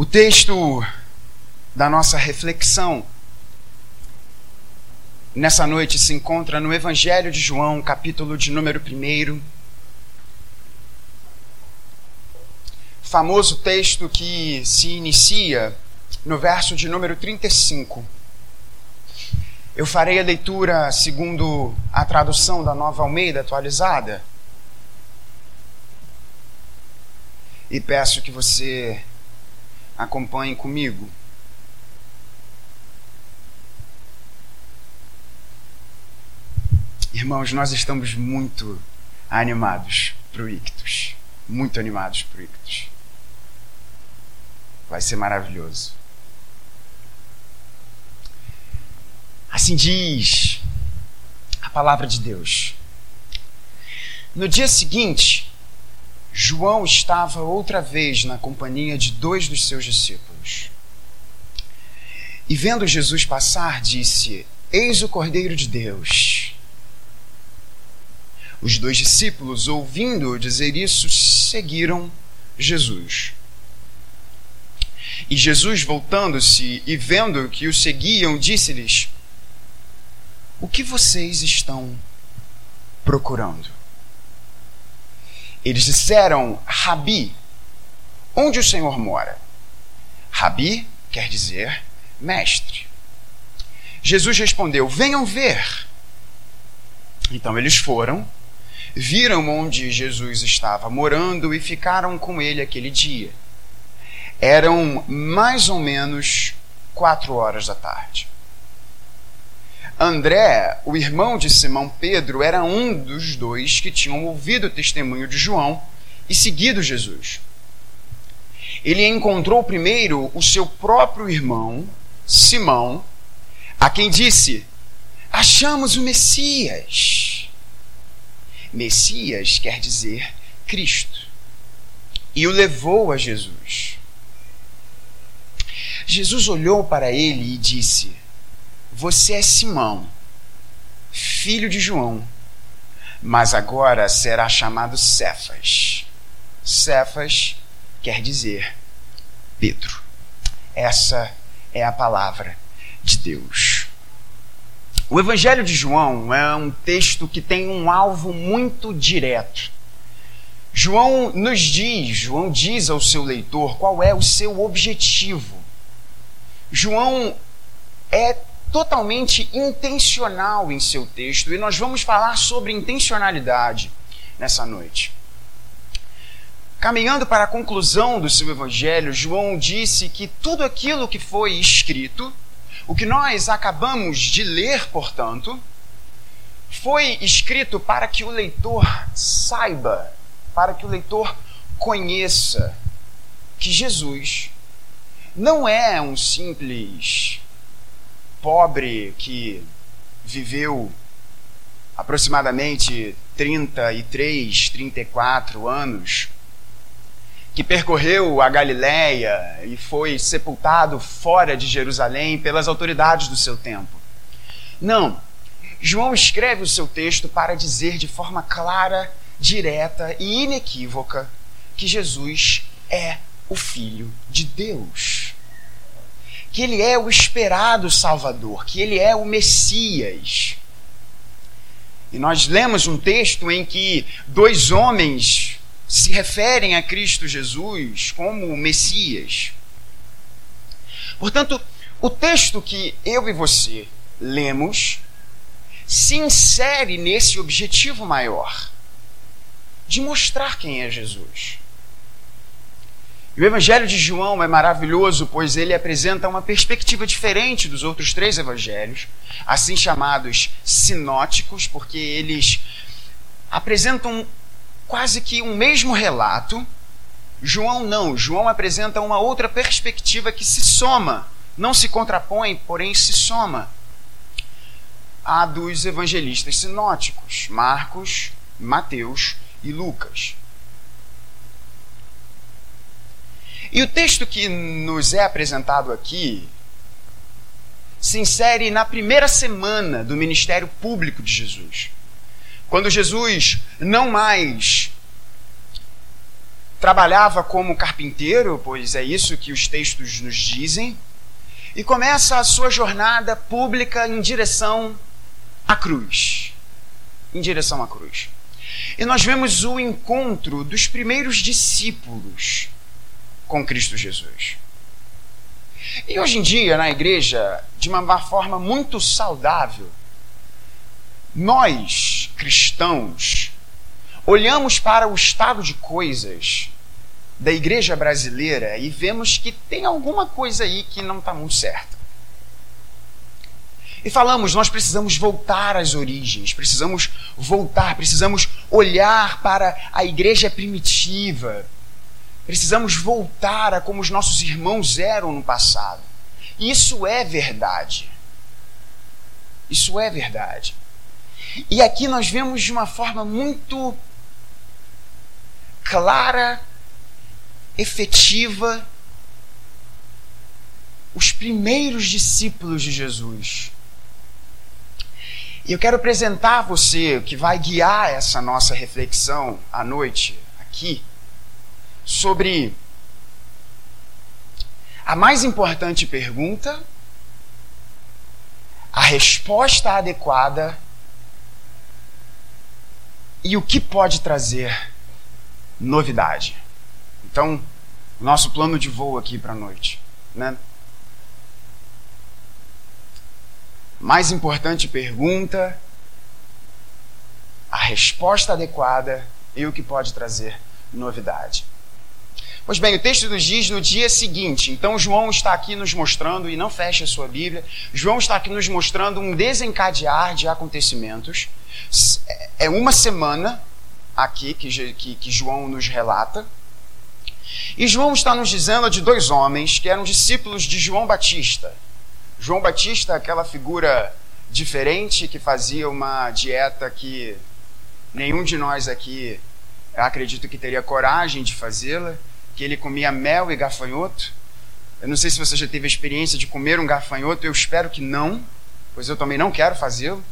O texto da nossa reflexão nessa noite se encontra no Evangelho de João, capítulo de número 1. Famoso texto que se inicia no verso de número 35. Eu farei a leitura segundo a tradução da Nova Almeida atualizada. E peço que você Acompanhem comigo. Irmãos, nós estamos muito animados para o Ictus. Muito animados para o Ictus. Vai ser maravilhoso. Assim diz a palavra de Deus. No dia seguinte, João estava outra vez na companhia de dois dos seus discípulos. E vendo Jesus passar, disse: Eis o Cordeiro de Deus. Os dois discípulos, ouvindo dizer isso, seguiram Jesus. E Jesus, voltando-se e vendo que o seguiam, disse-lhes: O que vocês estão procurando? Eles disseram, Rabi, onde o Senhor mora? Rabi quer dizer mestre. Jesus respondeu: Venham ver. Então eles foram, viram onde Jesus estava morando e ficaram com ele aquele dia. Eram mais ou menos quatro horas da tarde. André, o irmão de Simão Pedro, era um dos dois que tinham ouvido o testemunho de João e seguido Jesus. Ele encontrou primeiro o seu próprio irmão, Simão, a quem disse: Achamos o Messias. Messias quer dizer Cristo. E o levou a Jesus. Jesus olhou para ele e disse: você é Simão, filho de João, mas agora será chamado Cefas. Cefas quer dizer Pedro. Essa é a palavra de Deus. O Evangelho de João é um texto que tem um alvo muito direto. João nos diz, João diz ao seu leitor qual é o seu objetivo. João é totalmente intencional em seu texto e nós vamos falar sobre intencionalidade nessa noite. Caminhando para a conclusão do seu evangelho, João disse que tudo aquilo que foi escrito, o que nós acabamos de ler, portanto, foi escrito para que o leitor saiba, para que o leitor conheça que Jesus não é um simples pobre que viveu aproximadamente 33, 34 anos, que percorreu a Galiléia e foi sepultado fora de Jerusalém pelas autoridades do seu tempo. Não. João escreve o seu texto para dizer de forma clara, direta e inequívoca que Jesus é o Filho de Deus que ele é o esperado Salvador, que ele é o Messias. E nós lemos um texto em que dois homens se referem a Cristo Jesus como o Messias. Portanto, o texto que eu e você lemos se insere nesse objetivo maior de mostrar quem é Jesus. O Evangelho de João é maravilhoso, pois ele apresenta uma perspectiva diferente dos outros três evangelhos, assim chamados sinóticos, porque eles apresentam quase que um mesmo relato. João não, João apresenta uma outra perspectiva que se soma, não se contrapõe, porém se soma a dos evangelistas sinóticos, Marcos, Mateus e Lucas. E o texto que nos é apresentado aqui se insere na primeira semana do ministério público de Jesus. Quando Jesus não mais trabalhava como carpinteiro, pois é isso que os textos nos dizem, e começa a sua jornada pública em direção à cruz. Em direção à cruz. E nós vemos o encontro dos primeiros discípulos com Cristo Jesus. E hoje em dia, na igreja, de uma forma muito saudável, nós, cristãos, olhamos para o estado de coisas da igreja brasileira e vemos que tem alguma coisa aí que não está muito certa. E falamos, nós precisamos voltar às origens, precisamos voltar, precisamos olhar para a igreja primitiva, precisamos voltar a como os nossos irmãos eram no passado. Isso é verdade. Isso é verdade. E aqui nós vemos de uma forma muito clara, efetiva, os primeiros discípulos de Jesus. E eu quero apresentar a você, que vai guiar essa nossa reflexão à noite aqui, sobre a mais importante pergunta, a resposta adequada e o que pode trazer novidade. Então, nosso plano de voo aqui para a noite, né? Mais importante pergunta, a resposta adequada e o que pode trazer novidade. Pois bem, o texto nos diz no dia seguinte. Então, João está aqui nos mostrando, e não feche a sua Bíblia, João está aqui nos mostrando um desencadear de acontecimentos. É uma semana aqui que, que, que João nos relata. E João está nos dizendo de dois homens que eram discípulos de João Batista. João Batista, aquela figura diferente que fazia uma dieta que nenhum de nós aqui acredito que teria coragem de fazê-la que ele comia mel e gafanhoto. Eu não sei se você já teve a experiência de comer um gafanhoto, eu espero que não, pois eu também não quero fazê-lo.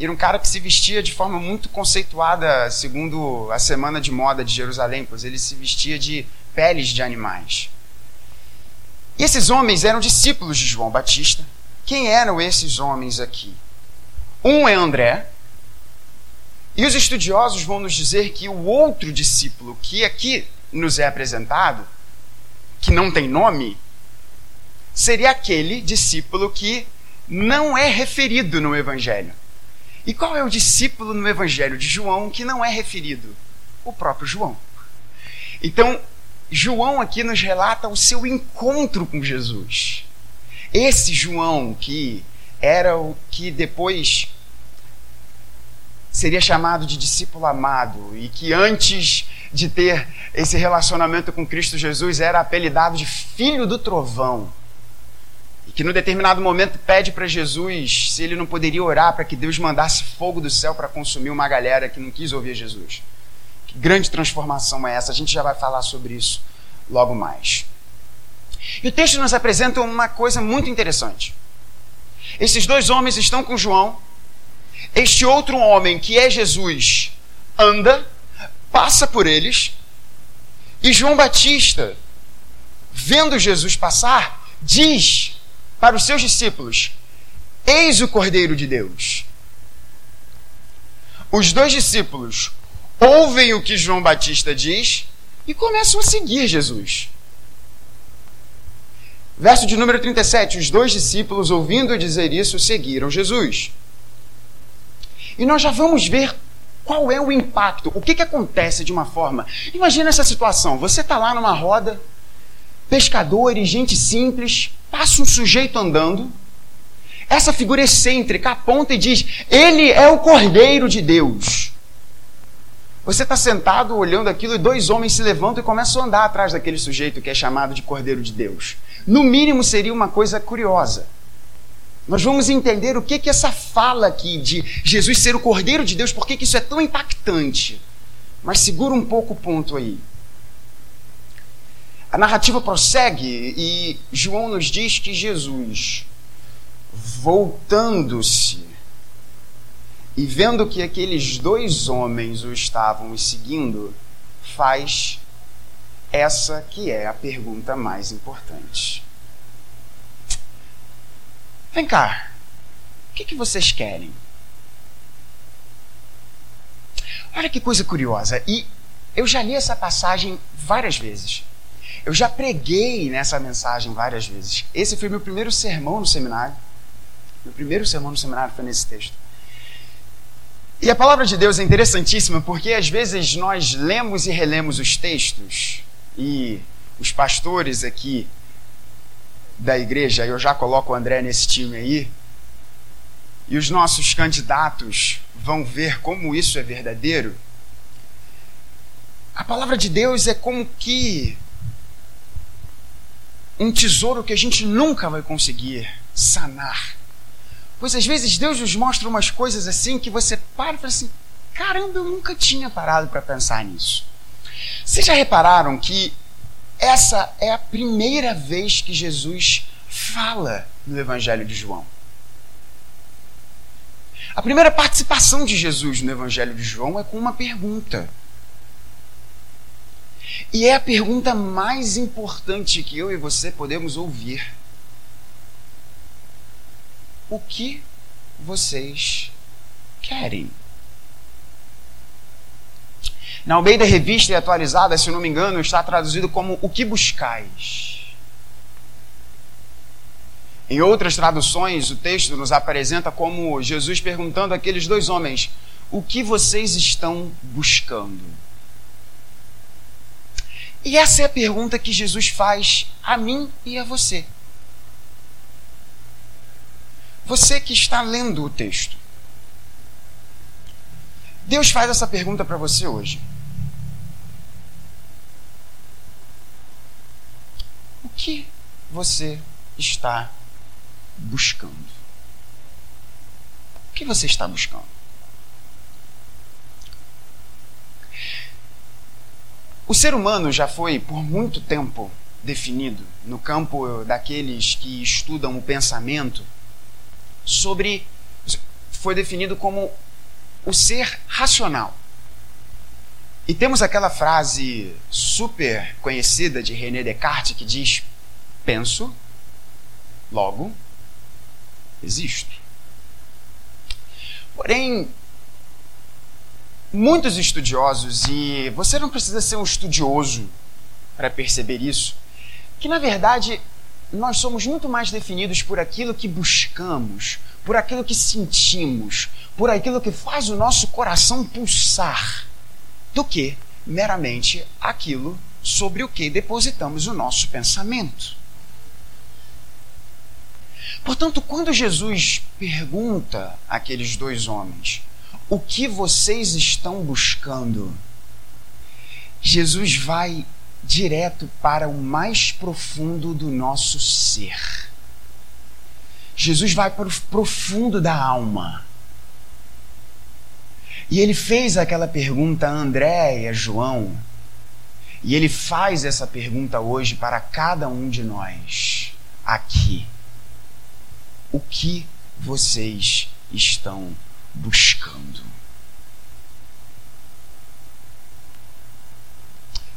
Era um cara que se vestia de forma muito conceituada, segundo a Semana de Moda de Jerusalém, pois ele se vestia de peles de animais. E esses homens eram discípulos de João Batista. Quem eram esses homens aqui? Um é André, e os estudiosos vão nos dizer que o outro discípulo, que aqui nos é apresentado, que não tem nome, seria aquele discípulo que não é referido no Evangelho. E qual é o discípulo no Evangelho de João que não é referido? O próprio João. Então, João aqui nos relata o seu encontro com Jesus. Esse João que era o que depois seria chamado de discípulo amado e que antes de ter esse relacionamento com Cristo Jesus era apelidado de filho do trovão. E que no determinado momento pede para Jesus se ele não poderia orar para que Deus mandasse fogo do céu para consumir uma galera que não quis ouvir Jesus. Que grande transformação é essa? A gente já vai falar sobre isso logo mais. E o texto nos apresenta uma coisa muito interessante. Esses dois homens estão com João este outro homem, que é Jesus, anda, passa por eles, e João Batista, vendo Jesus passar, diz para os seus discípulos: Eis o Cordeiro de Deus. Os dois discípulos ouvem o que João Batista diz e começam a seguir Jesus. Verso de número 37: Os dois discípulos, ouvindo dizer isso, seguiram Jesus. E nós já vamos ver qual é o impacto, o que, que acontece de uma forma. Imagina essa situação: você está lá numa roda, pescadores, gente simples, passa um sujeito andando, essa figura excêntrica aponta e diz: Ele é o Cordeiro de Deus. Você está sentado olhando aquilo e dois homens se levantam e começam a andar atrás daquele sujeito que é chamado de Cordeiro de Deus. No mínimo seria uma coisa curiosa. Nós vamos entender o que que essa fala aqui de Jesus ser o Cordeiro de Deus, por que, isso é tão impactante. Mas segura um pouco o ponto aí. A narrativa prossegue e João nos diz que Jesus, voltando-se e vendo que aqueles dois homens o estavam seguindo, faz essa que é a pergunta mais importante. Vem cá, o que, que vocês querem? Olha que coisa curiosa. E eu já li essa passagem várias vezes. Eu já preguei nessa mensagem várias vezes. Esse foi meu primeiro sermão no seminário. Meu primeiro sermão no seminário foi nesse texto. E a palavra de Deus é interessantíssima porque às vezes nós lemos e relemos os textos e os pastores aqui da igreja, eu já coloco o André nesse time aí, e os nossos candidatos vão ver como isso é verdadeiro. A palavra de Deus é como que um tesouro que a gente nunca vai conseguir sanar. Pois às vezes Deus nos mostra umas coisas assim que você para e fala assim: caramba, eu nunca tinha parado para pensar nisso. Vocês já repararam que essa é a primeira vez que Jesus fala no Evangelho de João? A primeira participação de Jesus no Evangelho de João é com uma pergunta. E é a pergunta mais importante que eu e você podemos ouvir. O que vocês querem? Na Almeida Revista e Atualizada, se não me engano, está traduzido como O que buscais? Em outras traduções, o texto nos apresenta como Jesus perguntando àqueles dois homens: O que vocês estão buscando? E essa é a pergunta que Jesus faz a mim e a você. Você que está lendo o texto. Deus faz essa pergunta para você hoje. Que você está buscando? O que você está buscando? O ser humano já foi por muito tempo definido no campo daqueles que estudam o pensamento sobre foi definido como o ser racional. E temos aquela frase super conhecida de René Descartes que diz: penso, logo existo. Porém, muitos estudiosos, e você não precisa ser um estudioso para perceber isso, que na verdade nós somos muito mais definidos por aquilo que buscamos, por aquilo que sentimos, por aquilo que faz o nosso coração pulsar, do que meramente aquilo sobre o que depositamos o nosso pensamento. Portanto, quando Jesus pergunta àqueles dois homens: O que vocês estão buscando? Jesus vai direto para o mais profundo do nosso ser. Jesus vai para o profundo da alma. E ele fez aquela pergunta a André e a João. E ele faz essa pergunta hoje para cada um de nós aqui o que vocês estão buscando.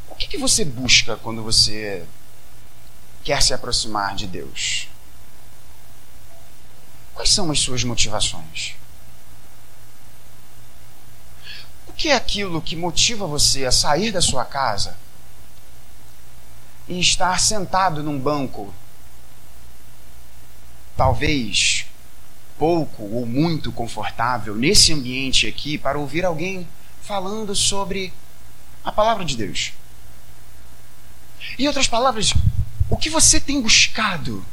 O que, que você busca quando você quer se aproximar de Deus? Quais são as suas motivações? O que é aquilo que motiva você a sair da sua casa e estar sentado num banco talvez pouco ou muito confortável nesse ambiente aqui para ouvir alguém falando sobre a palavra de Deus. Em outras palavras, o que você tem buscado?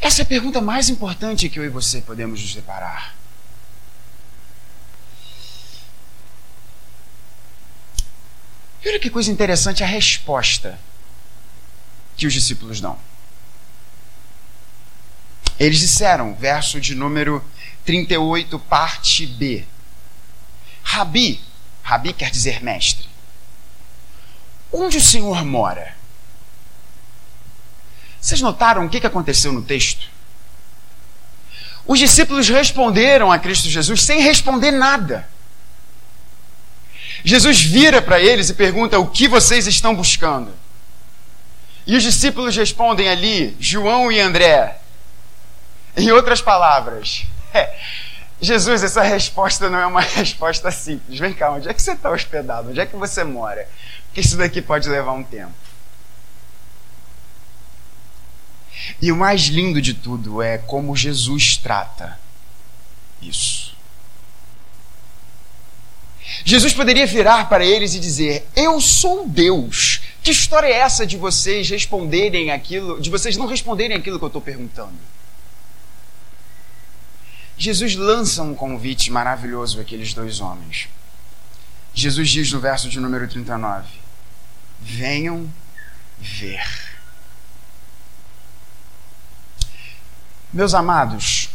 Essa é a pergunta mais importante que eu e você podemos nos deparar. E olha que coisa interessante a resposta que os discípulos dão. Eles disseram, verso de número 38, parte B. Rabi, Rabi quer dizer mestre. Onde o Senhor mora? Vocês notaram o que aconteceu no texto? Os discípulos responderam a Cristo Jesus sem responder nada. Jesus vira para eles e pergunta: O que vocês estão buscando? E os discípulos respondem ali, João e André. Em outras palavras, é, Jesus, essa resposta não é uma resposta simples. Vem cá, onde é que você está hospedado? Onde é que você mora? Porque isso daqui pode levar um tempo. E o mais lindo de tudo é como Jesus trata isso. Jesus poderia virar para eles e dizer: Eu sou Deus. Que história é essa de vocês responderem aquilo, de vocês não responderem aquilo que eu estou perguntando? Jesus lança um convite maravilhoso àqueles dois homens. Jesus diz no verso de número 39: Venham ver. Meus amados,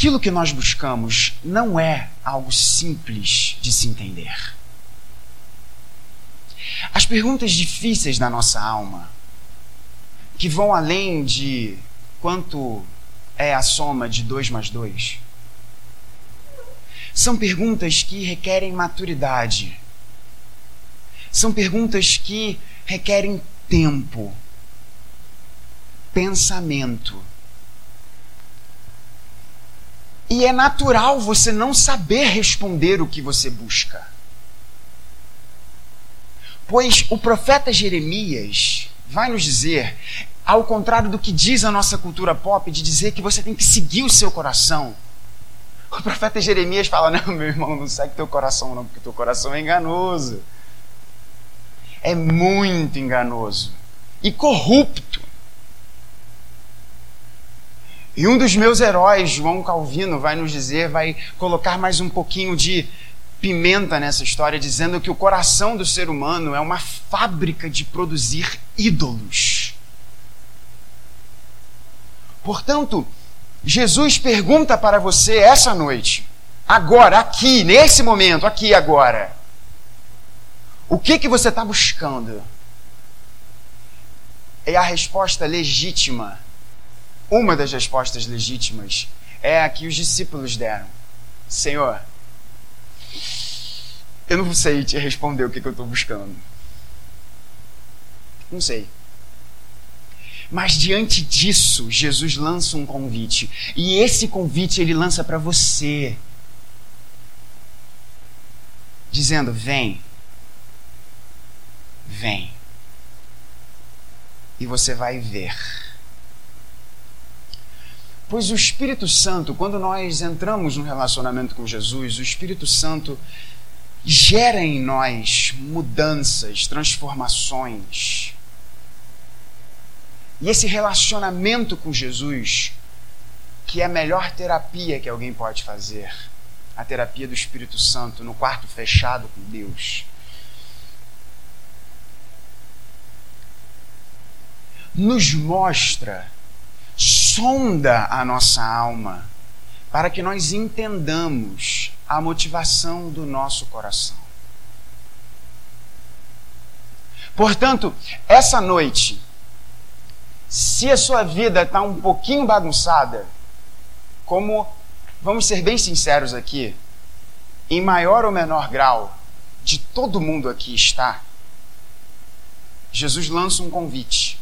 aquilo que nós buscamos não é algo simples de se entender. As perguntas difíceis da nossa alma, que vão além de quanto é a soma de 2 mais 2, são perguntas que requerem maturidade. São perguntas que requerem tempo, pensamento e é natural você não saber responder o que você busca. Pois o profeta Jeremias vai nos dizer, ao contrário do que diz a nossa cultura pop, de dizer que você tem que seguir o seu coração. O profeta Jeremias fala: Não, meu irmão, não segue teu coração, não, porque teu coração é enganoso. É muito enganoso e corrupto. E um dos meus heróis, João Calvino, vai nos dizer, vai colocar mais um pouquinho de pimenta nessa história, dizendo que o coração do ser humano é uma fábrica de produzir ídolos. Portanto, Jesus pergunta para você essa noite, agora, aqui, nesse momento, aqui agora, o que que você está buscando? É a resposta legítima uma das respostas legítimas é a que os discípulos deram: Senhor, eu não sei te responder o que, que eu estou buscando. Não sei. Mas diante disso, Jesus lança um convite. E esse convite ele lança para você. Dizendo: Vem. Vem. E você vai ver Pois o Espírito Santo, quando nós entramos no relacionamento com Jesus, o Espírito Santo gera em nós mudanças, transformações. E esse relacionamento com Jesus, que é a melhor terapia que alguém pode fazer, a terapia do Espírito Santo no quarto fechado com Deus. Nos mostra sonda a nossa alma para que nós entendamos a motivação do nosso coração. Portanto, essa noite, se a sua vida está um pouquinho bagunçada, como, vamos ser bem sinceros aqui, em maior ou menor grau, de todo mundo aqui está, Jesus lança um convite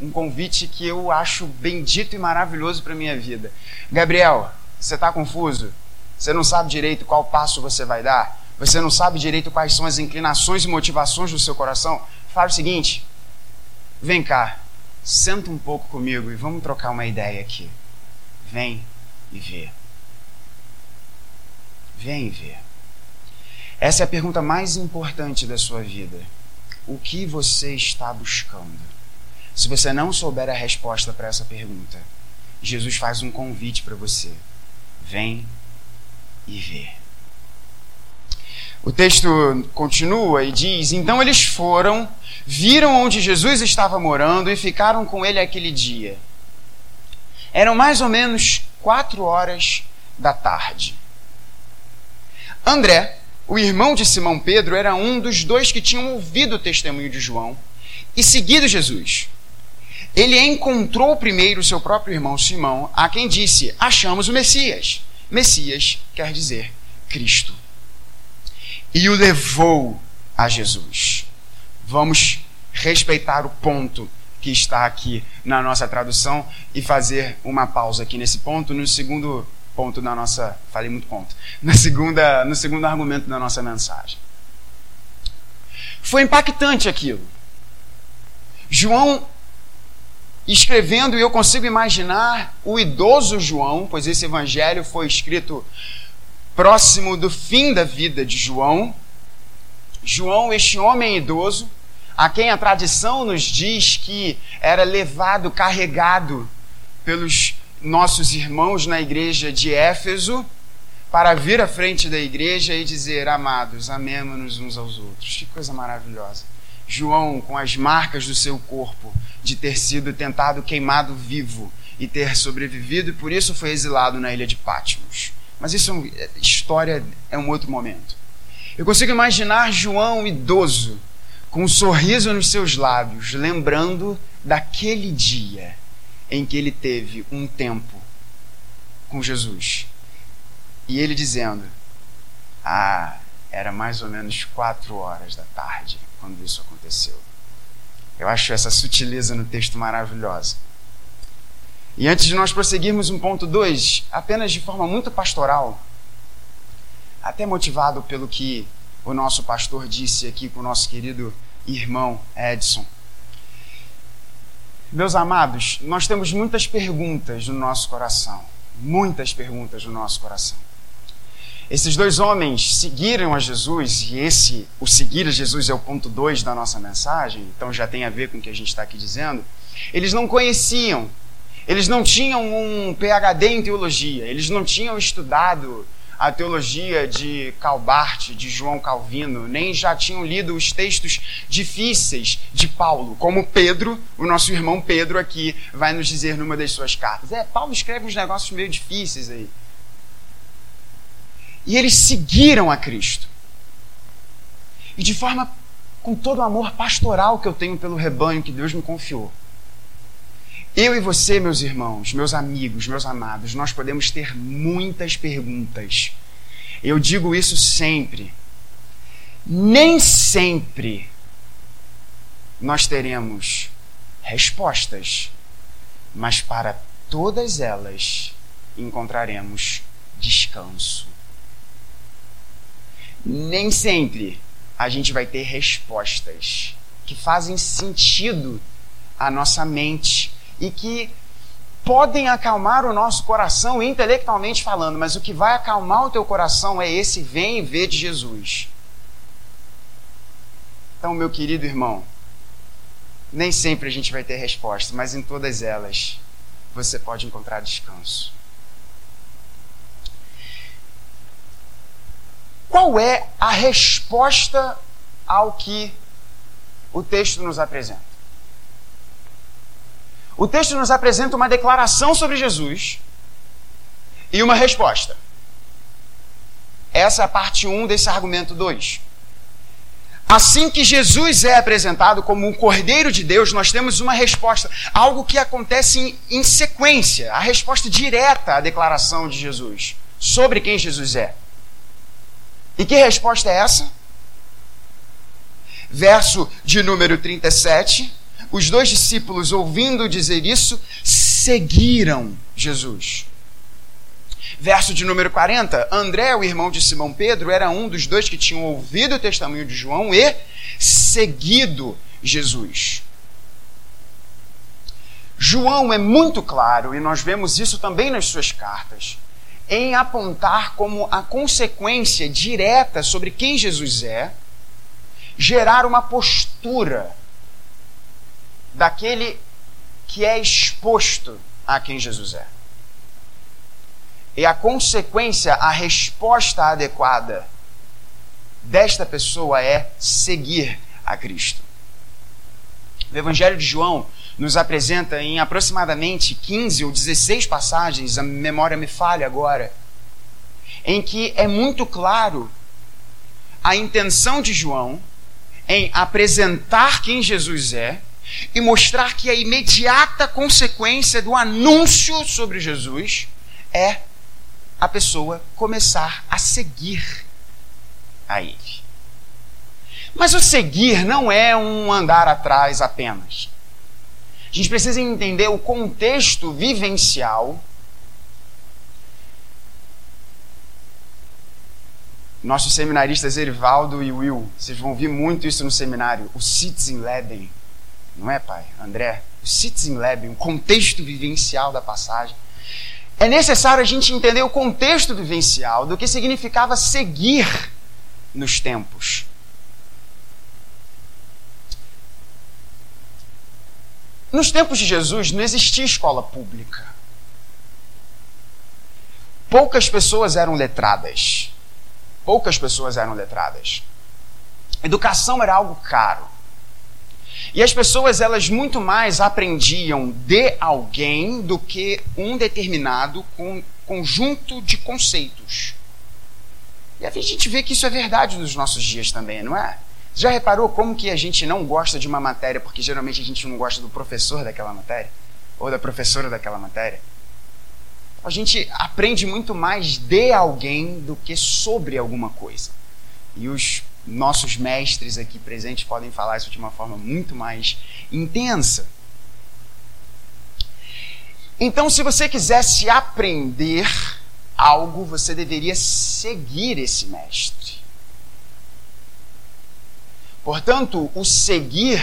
um convite que eu acho bendito e maravilhoso para minha vida. Gabriel, você está confuso? Você não sabe direito qual passo você vai dar? Você não sabe direito quais são as inclinações e motivações do seu coração? Fala o seguinte: vem cá, senta um pouco comigo e vamos trocar uma ideia aqui. Vem e vê. Vem e vê. Essa é a pergunta mais importante da sua vida. O que você está buscando? Se você não souber a resposta para essa pergunta, Jesus faz um convite para você. Vem e vê. O texto continua e diz: Então eles foram, viram onde Jesus estava morando e ficaram com ele aquele dia. Eram mais ou menos quatro horas da tarde. André, o irmão de Simão Pedro, era um dos dois que tinham ouvido o testemunho de João e seguido Jesus. Ele encontrou primeiro seu próprio irmão Simão, a quem disse: Achamos o Messias. Messias quer dizer Cristo. E o levou a Jesus. Vamos respeitar o ponto que está aqui na nossa tradução e fazer uma pausa aqui nesse ponto, no segundo ponto da nossa, falei muito ponto, na segunda, no segundo argumento da nossa mensagem. Foi impactante aquilo. João escrevendo, e eu consigo imaginar o idoso João, pois esse evangelho foi escrito próximo do fim da vida de João. João, este homem idoso, a quem a tradição nos diz que era levado, carregado pelos nossos irmãos na igreja de Éfeso, para vir à frente da igreja e dizer: Amados, amemos-nos uns aos outros. Que coisa maravilhosa. João, com as marcas do seu corpo, de ter sido tentado queimado vivo e ter sobrevivido, e por isso foi exilado na ilha de Patmos. Mas isso é história é um outro momento. Eu consigo imaginar João idoso, com um sorriso nos seus lábios, lembrando daquele dia em que ele teve um tempo com Jesus. E ele dizendo: Ah, era mais ou menos quatro horas da tarde quando isso aconteceu. Eu acho essa sutileza no texto maravilhosa. E antes de nós prosseguirmos um ponto 2, apenas de forma muito pastoral, até motivado pelo que o nosso pastor disse aqui com o nosso querido irmão Edson. Meus amados, nós temos muitas perguntas no nosso coração. Muitas perguntas no nosso coração. Esses dois homens seguiram a Jesus, e esse, o seguir a Jesus, é o ponto 2 da nossa mensagem, então já tem a ver com o que a gente está aqui dizendo. Eles não conheciam, eles não tinham um PhD em teologia, eles não tinham estudado a teologia de Calbart, de João Calvino, nem já tinham lido os textos difíceis de Paulo, como Pedro, o nosso irmão Pedro aqui, vai nos dizer numa das suas cartas. É, Paulo escreve uns negócios meio difíceis aí. E eles seguiram a Cristo. E de forma com todo o amor pastoral que eu tenho pelo rebanho que Deus me confiou. Eu e você, meus irmãos, meus amigos, meus amados, nós podemos ter muitas perguntas. Eu digo isso sempre. Nem sempre nós teremos respostas, mas para todas elas encontraremos descanso nem sempre a gente vai ter respostas que fazem sentido à nossa mente e que podem acalmar o nosso coração intelectualmente falando, mas o que vai acalmar o teu coração é esse vem e vê de Jesus. Então, meu querido irmão, nem sempre a gente vai ter resposta, mas em todas elas você pode encontrar descanso. Qual é a resposta ao que o texto nos apresenta? O texto nos apresenta uma declaração sobre Jesus e uma resposta. Essa é a parte 1 um desse argumento 2. Assim que Jesus é apresentado como um Cordeiro de Deus, nós temos uma resposta, algo que acontece em, em sequência, a resposta direta à declaração de Jesus sobre quem Jesus é. E que resposta é essa? Verso de número 37. Os dois discípulos, ouvindo dizer isso, seguiram Jesus. Verso de número 40. André, o irmão de Simão Pedro, era um dos dois que tinham ouvido o testemunho de João e seguido Jesus. João é muito claro, e nós vemos isso também nas suas cartas em apontar como a consequência direta sobre quem Jesus é, gerar uma postura daquele que é exposto a quem Jesus é. E a consequência, a resposta adequada desta pessoa é seguir a Cristo. O Evangelho de João nos apresenta em aproximadamente 15 ou 16 passagens, a memória me falha agora, em que é muito claro a intenção de João em apresentar quem Jesus é, e mostrar que a imediata consequência do anúncio sobre Jesus é a pessoa começar a seguir a ele. Mas o seguir não é um andar atrás apenas. A gente precisa entender o contexto vivencial. Nossos seminaristas Erivaldo e Will, vocês vão ouvir muito isso no seminário, o Citizen Leben. Não é, pai? André? O Citizen Leben, o contexto vivencial da passagem. É necessário a gente entender o contexto vivencial do que significava seguir nos tempos. Nos tempos de Jesus não existia escola pública. Poucas pessoas eram letradas. Poucas pessoas eram letradas. Educação era algo caro. E as pessoas, elas muito mais aprendiam de alguém do que um determinado conjunto de conceitos. E a gente vê que isso é verdade nos nossos dias também, não é? Já reparou como que a gente não gosta de uma matéria porque geralmente a gente não gosta do professor daquela matéria? Ou da professora daquela matéria? A gente aprende muito mais de alguém do que sobre alguma coisa. E os nossos mestres aqui presentes podem falar isso de uma forma muito mais intensa. Então, se você quisesse aprender algo, você deveria seguir esse mestre. Portanto, o seguir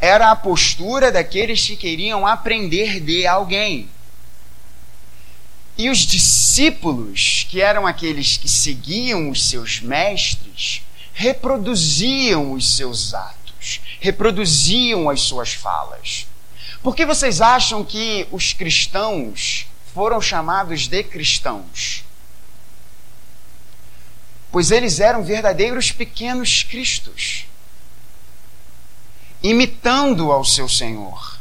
era a postura daqueles que queriam aprender de alguém. E os discípulos, que eram aqueles que seguiam os seus mestres, reproduziam os seus atos, reproduziam as suas falas. Por que vocês acham que os cristãos foram chamados de cristãos? Pois eles eram verdadeiros pequenos cristos, imitando ao seu Senhor,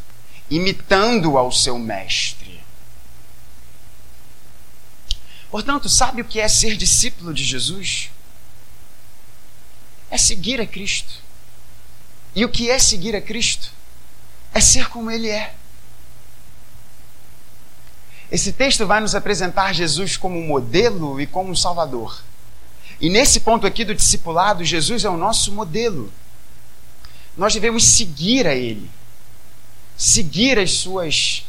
imitando ao seu Mestre. Portanto, sabe o que é ser discípulo de Jesus? É seguir a Cristo. E o que é seguir a Cristo? É ser como Ele é. Esse texto vai nos apresentar Jesus como modelo e como Salvador. E nesse ponto aqui do discipulado, Jesus é o nosso modelo. Nós devemos seguir a Ele, seguir as suas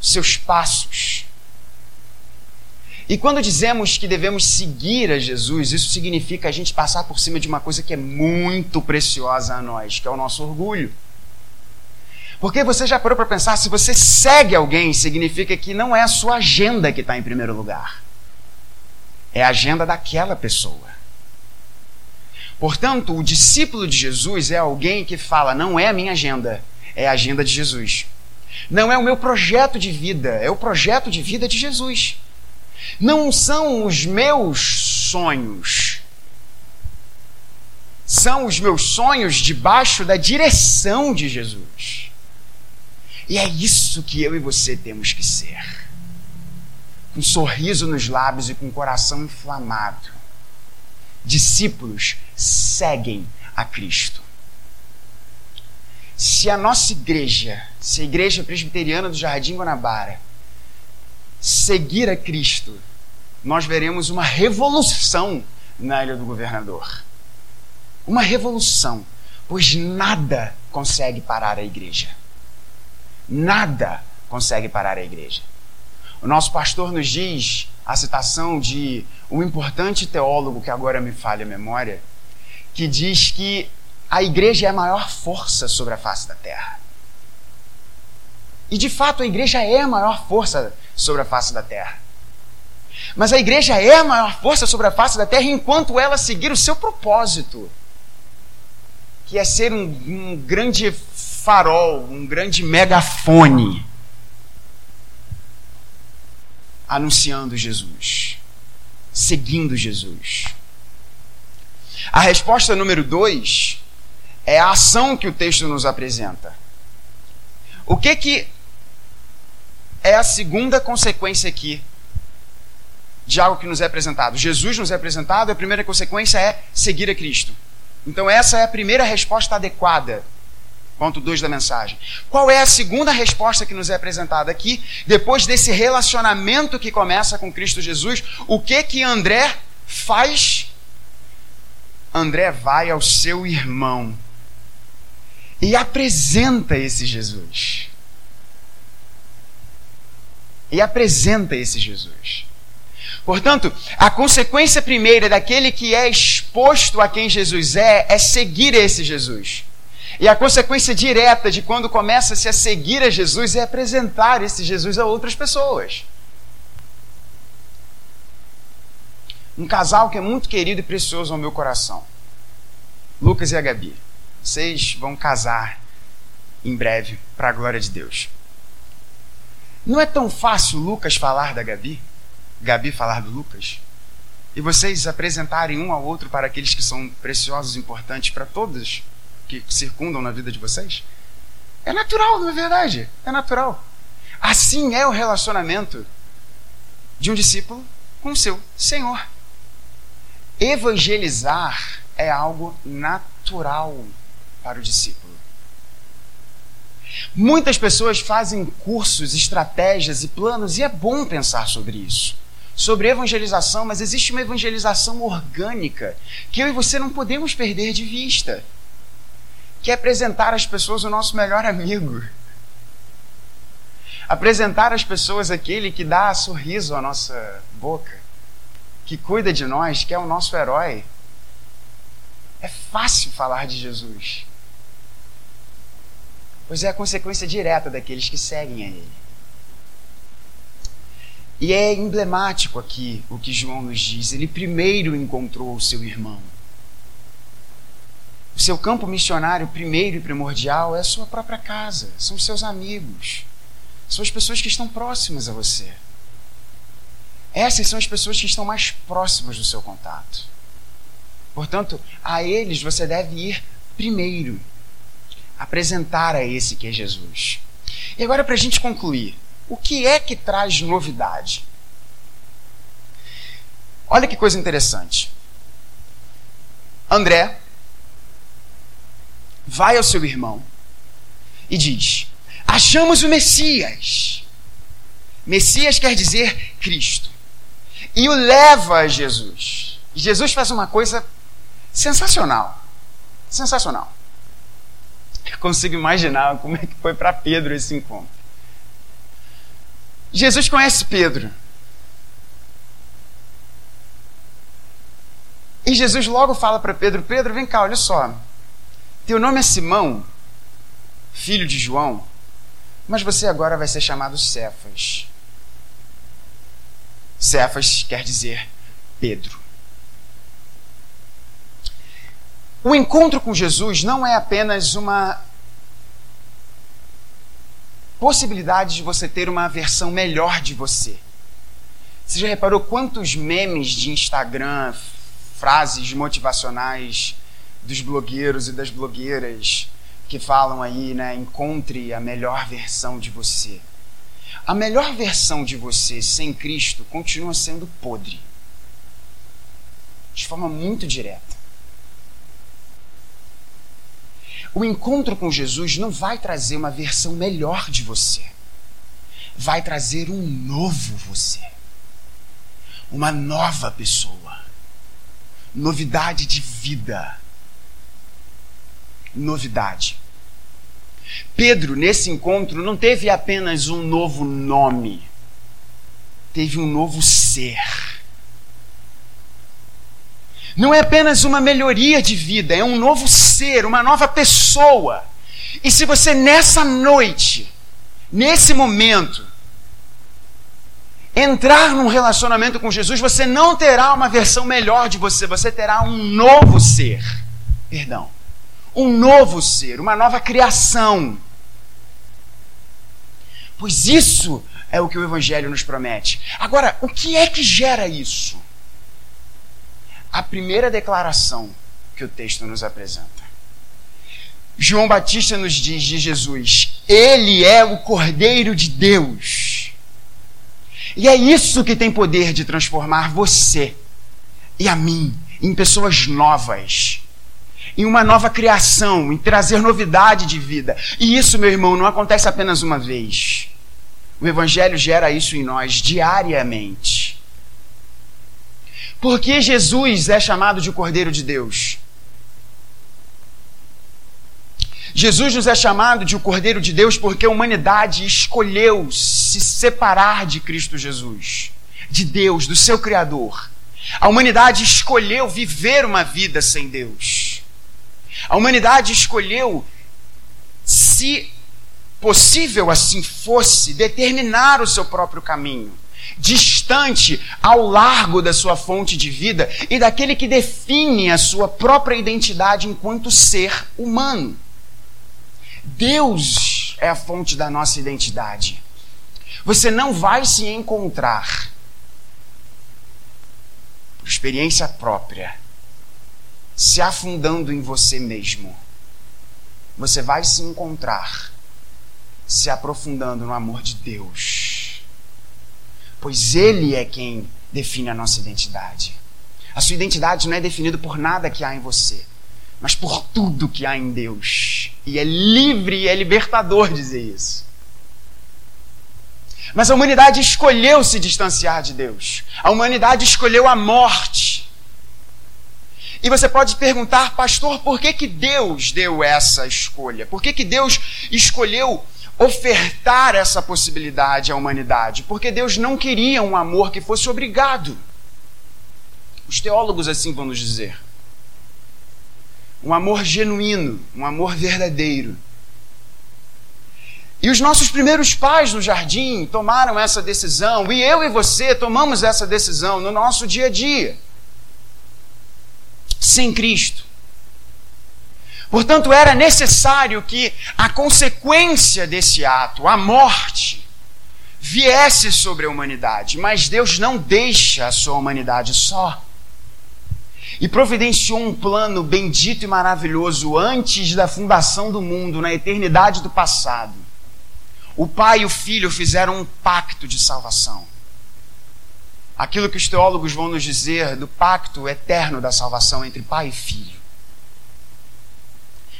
seus passos. E quando dizemos que devemos seguir a Jesus, isso significa a gente passar por cima de uma coisa que é muito preciosa a nós, que é o nosso orgulho. Porque você já parou para pensar, se você segue alguém, significa que não é a sua agenda que está em primeiro lugar é a agenda daquela pessoa. Portanto, o discípulo de Jesus é alguém que fala: não é a minha agenda, é a agenda de Jesus. Não é o meu projeto de vida, é o projeto de vida de Jesus. Não são os meus sonhos. São os meus sonhos debaixo da direção de Jesus. E é isso que eu e você temos que ser um sorriso nos lábios e com o coração inflamado. Discípulos seguem a Cristo. Se a nossa igreja, se a igreja presbiteriana do Jardim Guanabara, seguir a Cristo, nós veremos uma revolução na Ilha do Governador. Uma revolução, pois nada consegue parar a igreja. Nada consegue parar a igreja. O nosso pastor nos diz a citação de um importante teólogo que agora me falha a memória, que diz que a igreja é a maior força sobre a face da terra. E de fato a igreja é a maior força sobre a face da terra. Mas a igreja é a maior força sobre a face da terra enquanto ela seguir o seu propósito, que é ser um, um grande farol, um grande megafone anunciando Jesus, seguindo Jesus. A resposta número dois é a ação que o texto nos apresenta. O que que é a segunda consequência aqui de algo que nos é apresentado? Jesus nos é apresentado, a primeira consequência é seguir a Cristo. Então essa é a primeira resposta adequada Ponto 2 da mensagem. Qual é a segunda resposta que nos é apresentada aqui, depois desse relacionamento que começa com Cristo Jesus? O que que André faz? André vai ao seu irmão e apresenta esse Jesus. E apresenta esse Jesus. Portanto, a consequência primeira daquele que é exposto a quem Jesus é, é seguir esse Jesus. E a consequência direta de quando começa-se a seguir a Jesus é apresentar esse Jesus a outras pessoas. Um casal que é muito querido e precioso ao meu coração. Lucas e a Gabi. Vocês vão casar em breve, para a glória de Deus. Não é tão fácil Lucas falar da Gabi, Gabi falar do Lucas, e vocês apresentarem um ao outro para aqueles que são preciosos e importantes para todos que circundam na vida de vocês? É natural, não é verdade? É natural. Assim é o relacionamento de um discípulo com o seu Senhor. Evangelizar é algo natural para o discípulo. Muitas pessoas fazem cursos, estratégias e planos, e é bom pensar sobre isso. Sobre evangelização, mas existe uma evangelização orgânica que eu e você não podemos perder de vista. Que é apresentar às pessoas o nosso melhor amigo. Apresentar às pessoas aquele que dá sorriso à nossa boca, que cuida de nós, que é o nosso herói. É fácil falar de Jesus pois é a consequência direta daqueles que seguem a Ele. E é emblemático aqui o que João nos diz. Ele primeiro encontrou o seu irmão. O seu campo missionário primeiro e primordial é a sua própria casa, são os seus amigos, são as pessoas que estão próximas a você. Essas são as pessoas que estão mais próximas do seu contato. Portanto, a eles você deve ir primeiro apresentar a esse que é Jesus. E agora, para a gente concluir, o que é que traz novidade? Olha que coisa interessante. André vai ao seu irmão e diz: Achamos o Messias. Messias quer dizer Cristo. E o leva a Jesus. E Jesus faz uma coisa sensacional. Sensacional. Eu consigo imaginar como é que foi para Pedro esse encontro. Jesus conhece Pedro. E Jesus logo fala para Pedro: Pedro, vem cá, olha só. Teu nome é Simão, filho de João, mas você agora vai ser chamado Cefas. Cefas quer dizer Pedro. O encontro com Jesus não é apenas uma possibilidade de você ter uma versão melhor de você. Você já reparou quantos memes de Instagram, frases motivacionais dos blogueiros e das blogueiras que falam aí, né? Encontre a melhor versão de você. A melhor versão de você sem Cristo continua sendo podre. De forma muito direta. O encontro com Jesus não vai trazer uma versão melhor de você. Vai trazer um novo você. Uma nova pessoa. Novidade de vida. Novidade. Pedro, nesse encontro, não teve apenas um novo nome, teve um novo ser não é apenas uma melhoria de vida, é um novo ser, uma nova pessoa. E se você nessa noite, nesse momento, entrar num relacionamento com Jesus, você não terá uma versão melhor de você, você terá um novo ser. Perdão. Um novo ser, uma nova criação. Pois isso é o que o Evangelho nos promete. Agora, o que é que gera isso? a primeira declaração que o texto nos apresenta. João Batista nos diz de Jesus: Ele é o Cordeiro de Deus. E é isso que tem poder de transformar você e a mim em pessoas novas. Em uma nova criação, em trazer novidade de vida. E isso, meu irmão, não acontece apenas uma vez. O Evangelho gera isso em nós diariamente. Por que Jesus é chamado de Cordeiro de Deus? Jesus nos é chamado de o Cordeiro de Deus porque a humanidade escolheu se separar de Cristo Jesus, de Deus, do seu Criador. A humanidade escolheu viver uma vida sem Deus. A humanidade escolheu, se possível assim fosse, determinar o seu próprio caminho, distante ao largo da sua fonte de vida e daquele que define a sua própria identidade enquanto ser humano. Deus é a fonte da nossa identidade. Você não vai se encontrar, por experiência própria, se afundando em você mesmo. Você vai se encontrar se aprofundando no amor de Deus. Pois Ele é quem define a nossa identidade. A sua identidade não é definida por nada que há em você mas por tudo que há em Deus. E é livre e é libertador dizer isso. Mas a humanidade escolheu se distanciar de Deus. A humanidade escolheu a morte. E você pode perguntar, pastor, por que, que Deus deu essa escolha? Por que, que Deus escolheu ofertar essa possibilidade à humanidade? Porque Deus não queria um amor que fosse obrigado. Os teólogos assim vão nos dizer um amor genuíno, um amor verdadeiro. E os nossos primeiros pais no jardim tomaram essa decisão, e eu e você tomamos essa decisão no nosso dia a dia. Sem Cristo. Portanto, era necessário que a consequência desse ato, a morte, viesse sobre a humanidade. Mas Deus não deixa a sua humanidade só e providenciou um plano bendito e maravilhoso antes da fundação do mundo, na eternidade do passado. O pai e o filho fizeram um pacto de salvação. Aquilo que os teólogos vão nos dizer do pacto eterno da salvação entre pai e filho.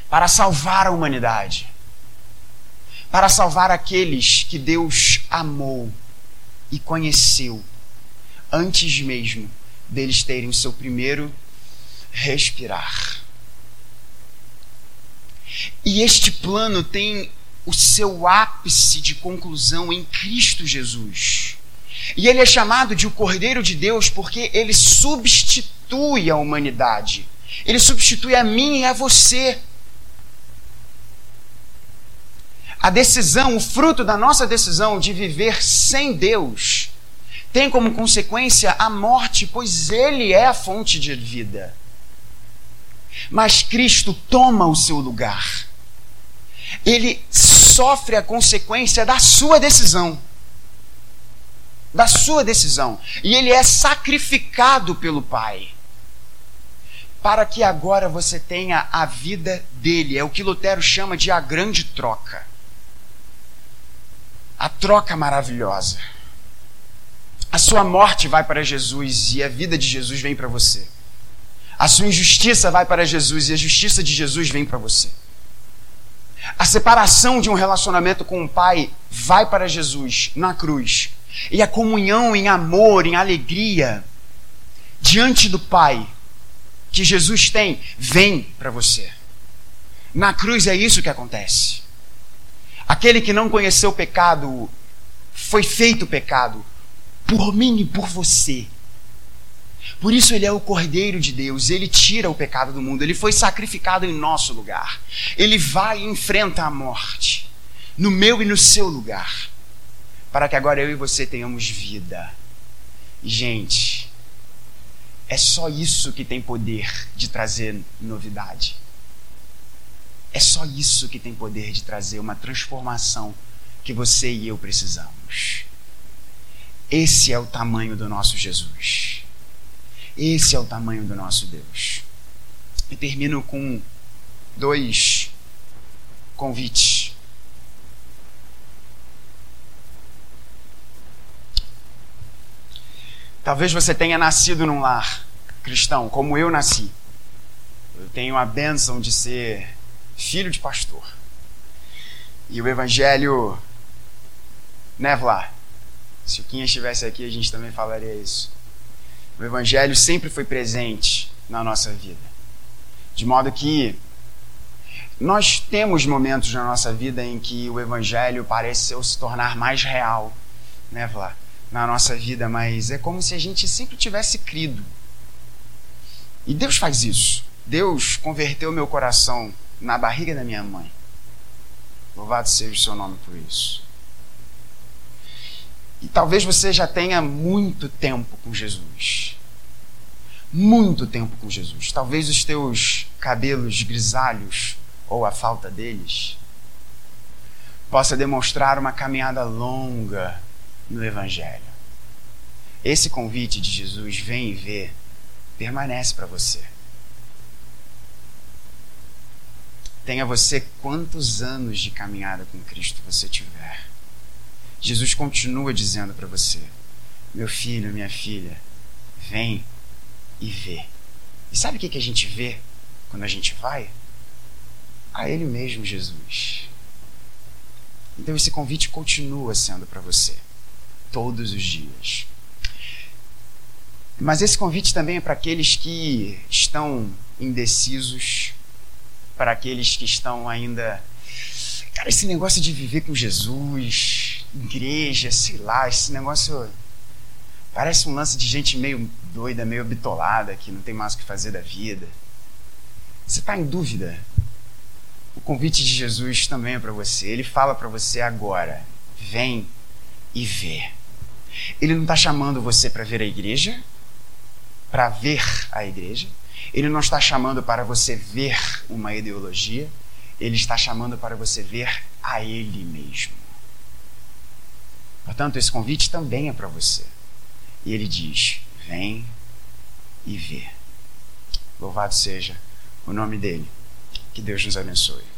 Para salvar a humanidade. Para salvar aqueles que Deus amou e conheceu antes mesmo deles terem o seu primeiro respirar. E este plano tem o seu ápice de conclusão em Cristo Jesus. E ele é chamado de o Cordeiro de Deus porque ele substitui a humanidade. Ele substitui a mim e a você. A decisão, o fruto da nossa decisão de viver sem Deus, tem como consequência a morte, pois Ele é a fonte de vida. Mas Cristo toma o seu lugar. Ele sofre a consequência da sua decisão. Da sua decisão. E ele é sacrificado pelo Pai. Para que agora você tenha a vida dele. É o que Lutero chama de a grande troca. A troca maravilhosa. A sua morte vai para Jesus e a vida de Jesus vem para você. A sua injustiça vai para Jesus e a justiça de Jesus vem para você. A separação de um relacionamento com o Pai vai para Jesus na cruz. E a comunhão em amor, em alegria, diante do Pai, que Jesus tem, vem para você. Na cruz é isso que acontece. Aquele que não conheceu o pecado foi feito pecado por mim e por você por isso ele é o Cordeiro de Deus, ele tira o pecado do mundo, ele foi sacrificado em nosso lugar. Ele vai e enfrenta a morte, no meu e no seu lugar, para que agora eu e você tenhamos vida. Gente, é só isso que tem poder de trazer novidade. É só isso que tem poder de trazer uma transformação que você e eu precisamos. Esse é o tamanho do nosso Jesus. Esse é o tamanho do nosso Deus. E termino com dois convites. Talvez você tenha nascido num lar cristão, como eu nasci. Eu tenho a bênção de ser filho de pastor. E o Evangelho. Né, Vlá? Se o Quinha estivesse aqui, a gente também falaria isso. O Evangelho sempre foi presente na nossa vida. De modo que nós temos momentos na nossa vida em que o Evangelho parece se tornar mais real, né, Vlá? Na nossa vida, mas é como se a gente sempre tivesse crido. E Deus faz isso. Deus converteu meu coração na barriga da minha mãe. Louvado seja o seu nome por isso. E talvez você já tenha muito tempo com Jesus. Muito tempo com Jesus. Talvez os teus cabelos grisalhos ou a falta deles possa demonstrar uma caminhada longa no evangelho. Esse convite de Jesus, vem e vê, permanece para você. Tenha você quantos anos de caminhada com Cristo você tiver. Jesus continua dizendo para você: meu filho, minha filha, vem e vê. E sabe o que, a gente vê quando a gente vai? A Ele mesmo, Jesus. Então esse convite continua sendo para você, todos os dias. Mas esse convite também é para aqueles que estão indecisos, para aqueles que estão ainda. Cara, esse negócio de viver com Jesus, igreja, sei lá, esse negócio. Parece um lance de gente meio doida, meio bitolada, que não tem mais o que fazer da vida. Você está em dúvida? O convite de Jesus também é para você. Ele fala para você agora: vem e vê. Ele não está chamando você para ver a igreja, para ver a igreja. Ele não está chamando para você ver uma ideologia. Ele está chamando para você ver a Ele mesmo. Portanto, esse convite também é para você. E ele diz: vem e vê. Louvado seja o nome dele. Que Deus nos abençoe.